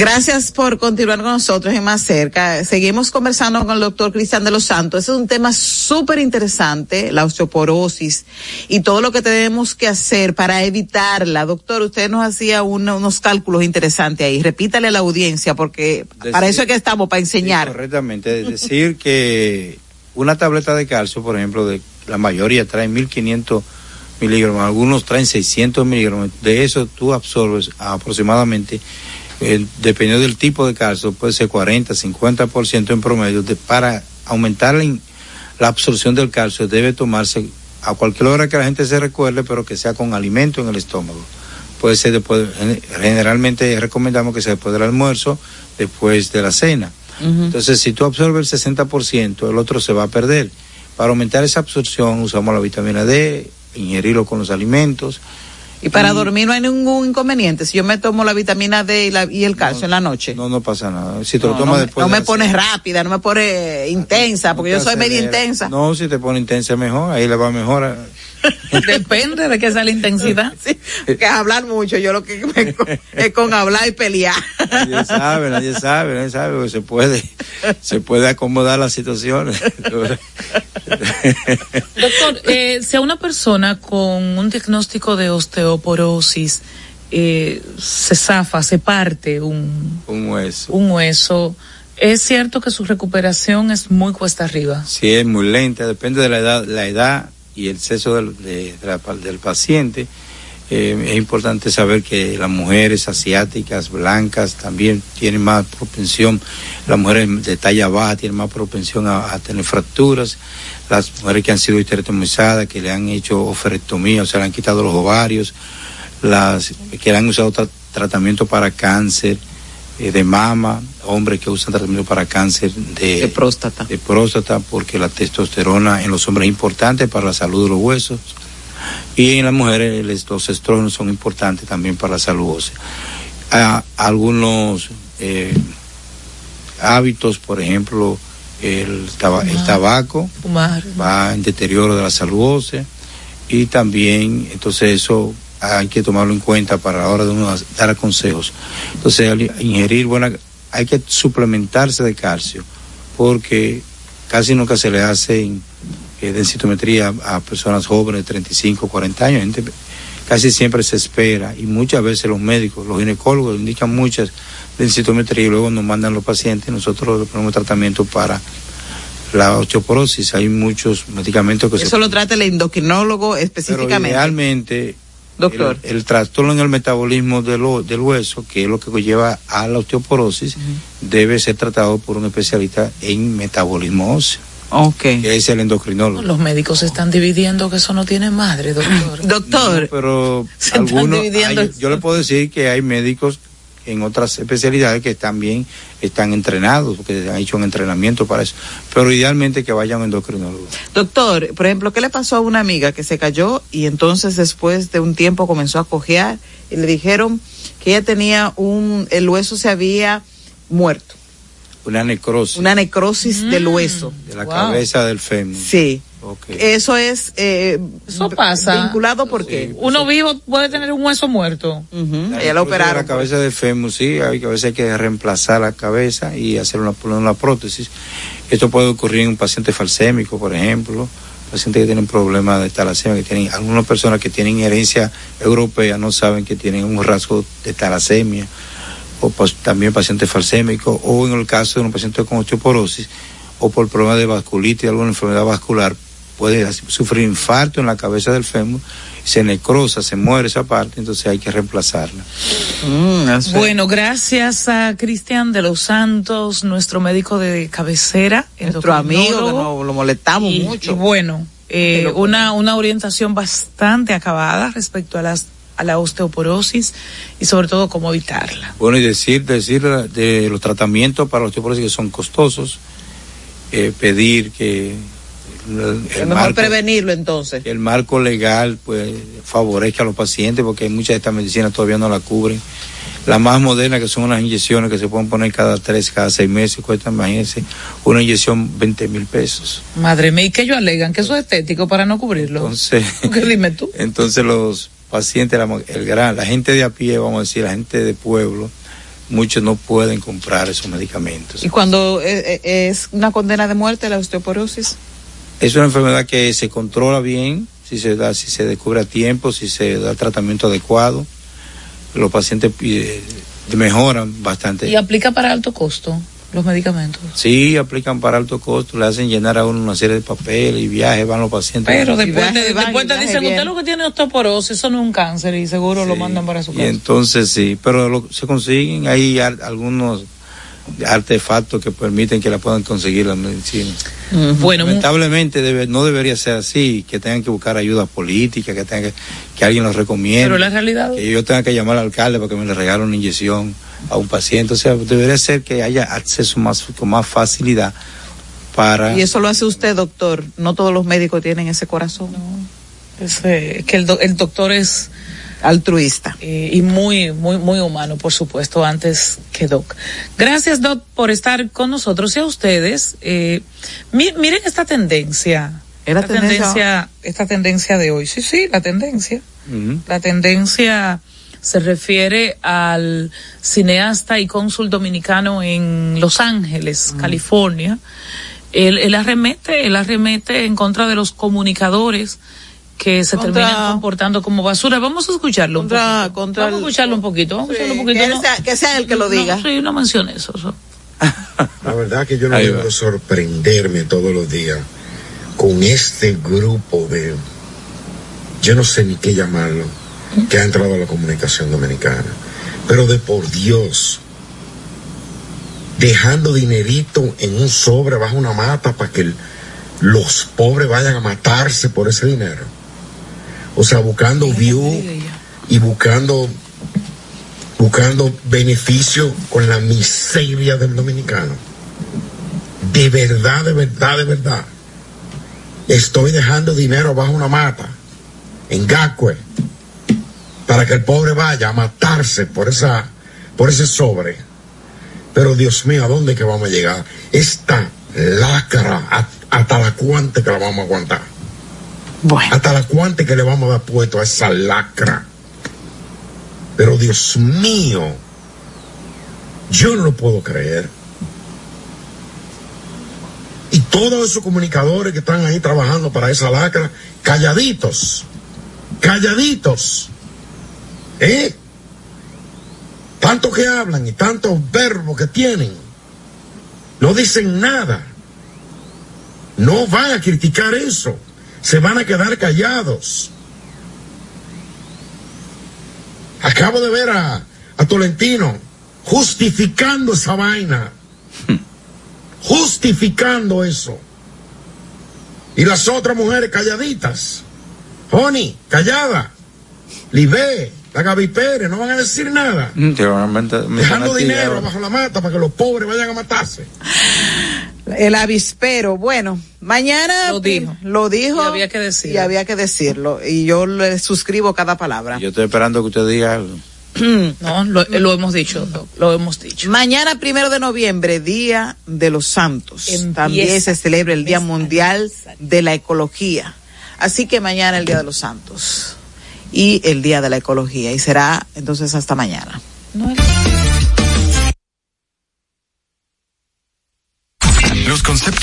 Gracias por continuar con nosotros en Más Cerca. Seguimos conversando con el doctor Cristian de los Santos. Ese es un tema súper interesante, la osteoporosis y todo lo que tenemos que hacer para evitarla. Doctor, usted nos hacía un- unos cálculos interesantes ahí. Repítale a la audiencia porque para eso es que estamos, para enseñar. Correctamente, es decir que una tableta de calcio, por ejemplo, de la mayoría trae 1500 miligramos, algunos traen 600 miligramos, de eso tú absorbes aproximadamente, dependiendo del tipo de calcio, puede ser 40, 50% en promedio, de- para aumentar la, in- la absorción del calcio debe tomarse a cualquier hora que la gente se recuerde, pero que sea con alimento en el estómago. Puede ser después, gen- generalmente recomendamos que sea después del almuerzo, después de la cena. Entonces, si tú absorbes el 60%, el otro se va a perder. Para aumentar esa absorción usamos la vitamina D, ingerirlo con los alimentos. Y para dormir no hay ningún inconveniente. Si yo me tomo la vitamina D y, la- y el calcio en la noche. No, no pasa nada. Si te lo tomas no después no de me pones rápida, no me pone intensa, porque yo soy media intensa. No, si te pone intensa mejor, ahí le va mejor. Depende de qué sea la intensidad. que es hablar mucho, yo lo que me es con hablar y pelear. Nadie sabe, nadie sabe, nadie sabe, porque se puede, se puede acomodar las situaciones. Doctor, eh, si a una persona con un diagnóstico de osteoporosis eh, se zafa, se parte un, Un hueso. un hueso, ¿es cierto que su recuperación es muy cuesta arriba? Si es muy lenta, depende de la edad, la edad y el sexo del, de- de la del paciente. Eh, es importante saber que las mujeres asiáticas, blancas, también tienen más propensión, las mujeres de talla baja tienen más propensión a, tener fracturas, las mujeres que han sido histerectomizadas, que le han hecho oferectomía, o sea, le han quitado los ovarios, las que le han usado tra- tratamiento para cáncer eh, de mama, hombres que usan tratamiento para cáncer de, próstata. de próstata, porque la testosterona en los hombres es importante para la salud de los huesos. Y en las mujeres les- los estrógenos son importantes también para la salud ósea. A- algunos eh, hábitos, por ejemplo, el, taba- el Fumar. tabaco Fumar. va en deterioro de la salud ósea y también entonces eso hay que tomarlo en cuenta para la hora de uno dar consejos. Entonces al ingerir buena, hay que suplementarse de calcio porque casi nunca se le hace eh, densitometría a personas jóvenes de 35, 40 años. Gente, casi siempre se espera y muchas veces los médicos, los ginecólogos indican muchas densitometría y luego nos mandan los pacientes nosotros le ponemos tratamiento para la osteoporosis. Hay muchos medicamentos que se Eso lo trata el endocrinólogo pero específicamente. idealmente, Doctor. El, el trastorno en el metabolismo del, o- del hueso, que es lo que lleva a la osteoporosis, debe ser tratado por un especialista en metabolismo óseo. Ok. Que es el endocrinólogo. Los médicos se están dividiendo que eso no tiene madre, doctor. Doctor. pero Se están algunos, dividiendo. hay- yo le puedo decir que hay médicos en otras especialidades que también están entrenados, que han hecho un entrenamiento para eso. Pero idealmente que vayan a un endocrinólogo. Doctor, por ejemplo, ¿qué le pasó a una amiga que se cayó y entonces después de un tiempo comenzó a cojear y le dijeron que ella tenía un, el hueso se había muerto, Una necrosis una necrosis del hueso. de la Wow. cabeza del fémur. Sí. Eso es eh, Eso pasa. vinculado porque Uno vivo puede tener un hueso muerto. ella la Incluso de operaron. La cabeza del fémur, sí, hay que a veces hay que reemplazar la cabeza y hacer una, poner una prótesis. Esto puede ocurrir en un paciente falsémico, por ejemplo, pacientes que tienen problemas de talasemia, que tienen, algunas personas que tienen herencia europea no saben que tienen un rasgo de talasemia, o también pacientes falsémicos, o en el caso de un paciente con osteoporosis, o por problemas de vasculitis, alguna enfermedad vascular, puede sufrir infarto en la cabeza del fémur, se necrosa, se muere esa parte, entonces hay que reemplazarla. Mm, Bueno, gracias a Cristian de los Santos, nuestro médico de cabecera, Nuestro amigo, que lo molestamos y, mucho. y bueno, eh, una, una orientación bastante acabada respecto a las a la osteoporosis y sobre todo cómo evitarla. Bueno, y decir, decir de los tratamientos para la osteoporosis que son costosos, eh, pedir que el, Es mejor marco, prevenirlo entonces. que el marco legal pues favorezca a los pacientes porque muchas de estas medicinas todavía no la cubren. Las más modernas que son unas inyecciones que se pueden poner cada tres, cada seis meses, cuesta, imagínense, una inyección 20 mil pesos. Madre mía, ¿y qué ellos alegan? ¿Que eso es estético para no cubrirlo? Entonces, ¿Qué dime tú? Entonces los pacientes, la, el gran, la gente de a pie, vamos a decir, la gente de pueblo, muchos no pueden comprar esos medicamentos. ¿Y cuando eh, eh, es una condena de muerte la osteoporosis? Es una enfermedad que se controla bien, si se da, si se descubre a tiempo, si se da tratamiento adecuado, los pacientes eh, mejoran bastante. ¿Y aplica para alto costo los medicamentos? Sí, aplican para alto costo, le hacen llenar a uno una serie de papeles y viajes, van los pacientes. Pero después, viaje, te, después te dicen, bien. usted lo que tiene es osteoporosis, eso no es un cáncer y seguro lo mandan para su Y casa. entonces sí, pero lo- se consiguen, hay algunos artefactos que permiten que la puedan conseguir la medicina. Bueno, lamentablemente debe- no debería ser así, que tengan que buscar ayuda política, que tengan que, que alguien los recomiende. Pero la realidad- Que yo tenga que llamar al alcalde para que me le regale una inyección a un paciente. O sea, debería ser que haya acceso más con más facilidad para... Y eso lo hace usted, doctor. No todos los médicos tienen ese corazón. Es, eh, que el, do- el doctor es altruista. Eh, y muy muy muy humano por supuesto antes que doc. Gracias doc por estar con nosotros. Y a ustedes eh, mi- miren esta tendencia. ¿Era esta tendencia? esta tendencia de hoy. Sí sí la tendencia. La tendencia se refiere al cineasta y cónsul dominicano en Los Ángeles, California. Él, él arremete, él arremete en contra de los comunicadores que se Contra- terminan comportando como basura. Vamos a escucharlo Contra- un poquito. contra Vamos a el- escucharlo un poquito. Vamos a escucharlo un que poquito. él ¿no? sea- que sea él que lo No, diga. sí, no mencione eso. La verdad que yo no debo sorprenderme todos los días con este grupo de, yo no sé ni qué llamarlo, que ha entrado a la comunicación dominicana. Pero de por Dios, dejando dinerito en un sobre bajo una mata para que el- los pobres vayan a matarse por ese dinero. O sea, buscando view y buscando buscando beneficio con la miseria del dominicano. De verdad, de verdad, de verdad. Estoy dejando dinero bajo una mata, en Gacue, para que el pobre vaya a matarse por esa, por ese sobre. Pero Dios mío, ¿a dónde que vamos a llegar? Esta lacra, hasta la cuante que la vamos a aguantar. Hasta la cuante que le vamos a dar puesto a esa lacra. Pero Dios mío, yo no lo puedo creer. Y todos esos comunicadores que están ahí trabajando para esa lacra, calladitos, calladitos. ¿Eh? Tanto que hablan y tantos verbos que tienen, no dicen nada. No van a criticar eso. Se van a quedar callados. Acabo de ver a, a Tolentino justificando esa vaina. Justificando eso. Y las otras mujeres calladitas. Honey, callada. Libé, la Gaby Pérez, no van a decir nada. Mm, Dejando dinero bajo la mata para que los pobres vayan a matarse. El avispero, bueno, mañana Lo dijo. lo dijo Y había que decirlo. y había que decirlo y yo le suscribo cada palabra. Yo estoy esperando que usted diga algo. No, lo, lo hemos dicho, lo hemos dicho. Mañana, primero de noviembre, Día de los Santos. Empieza. También se celebra el Día Mundial de la Ecología. Así que mañana el Día de los Santos y el Día de la Ecología. Y será entonces hasta mañana.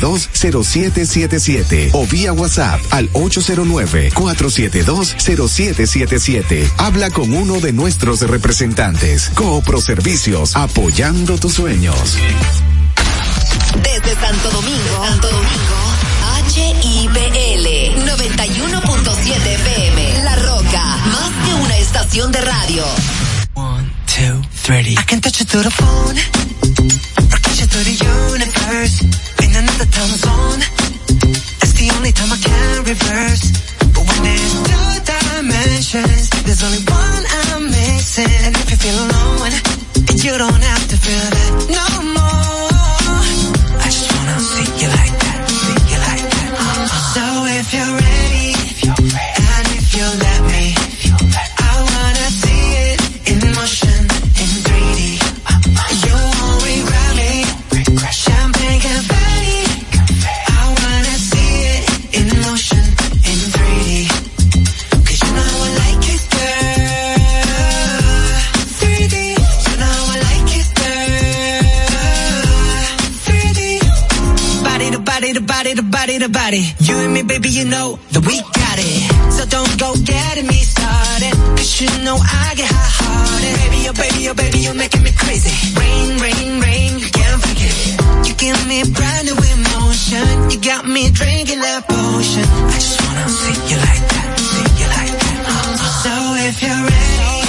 809-472-0777 o vía WhatsApp al 809-472-0777. Habla con uno de nuestros representantes. Coopro Servicios, apoyando tus sueños. Desde Santo Domingo, Santo Domingo, HIPL 91.7 FM. La Roca, más que una estación de radio. two, three. I can touch you through the phone, or catch you through the universe. Time zone, the only time I can reverse. But when there's two dimensions, there's only one I'm missing. And if you feel alone, you don't have to feel that no to body. You and me, baby, you know that we got it. So don't go getting me started. Cause you know I get hot hearted. Baby, oh baby, oh baby, you're making me crazy. Rain, rain, rain, you can't it. You give me brand new emotion. You got me drinking that potion. I just wanna see you like that, see you like that. So if you're ready,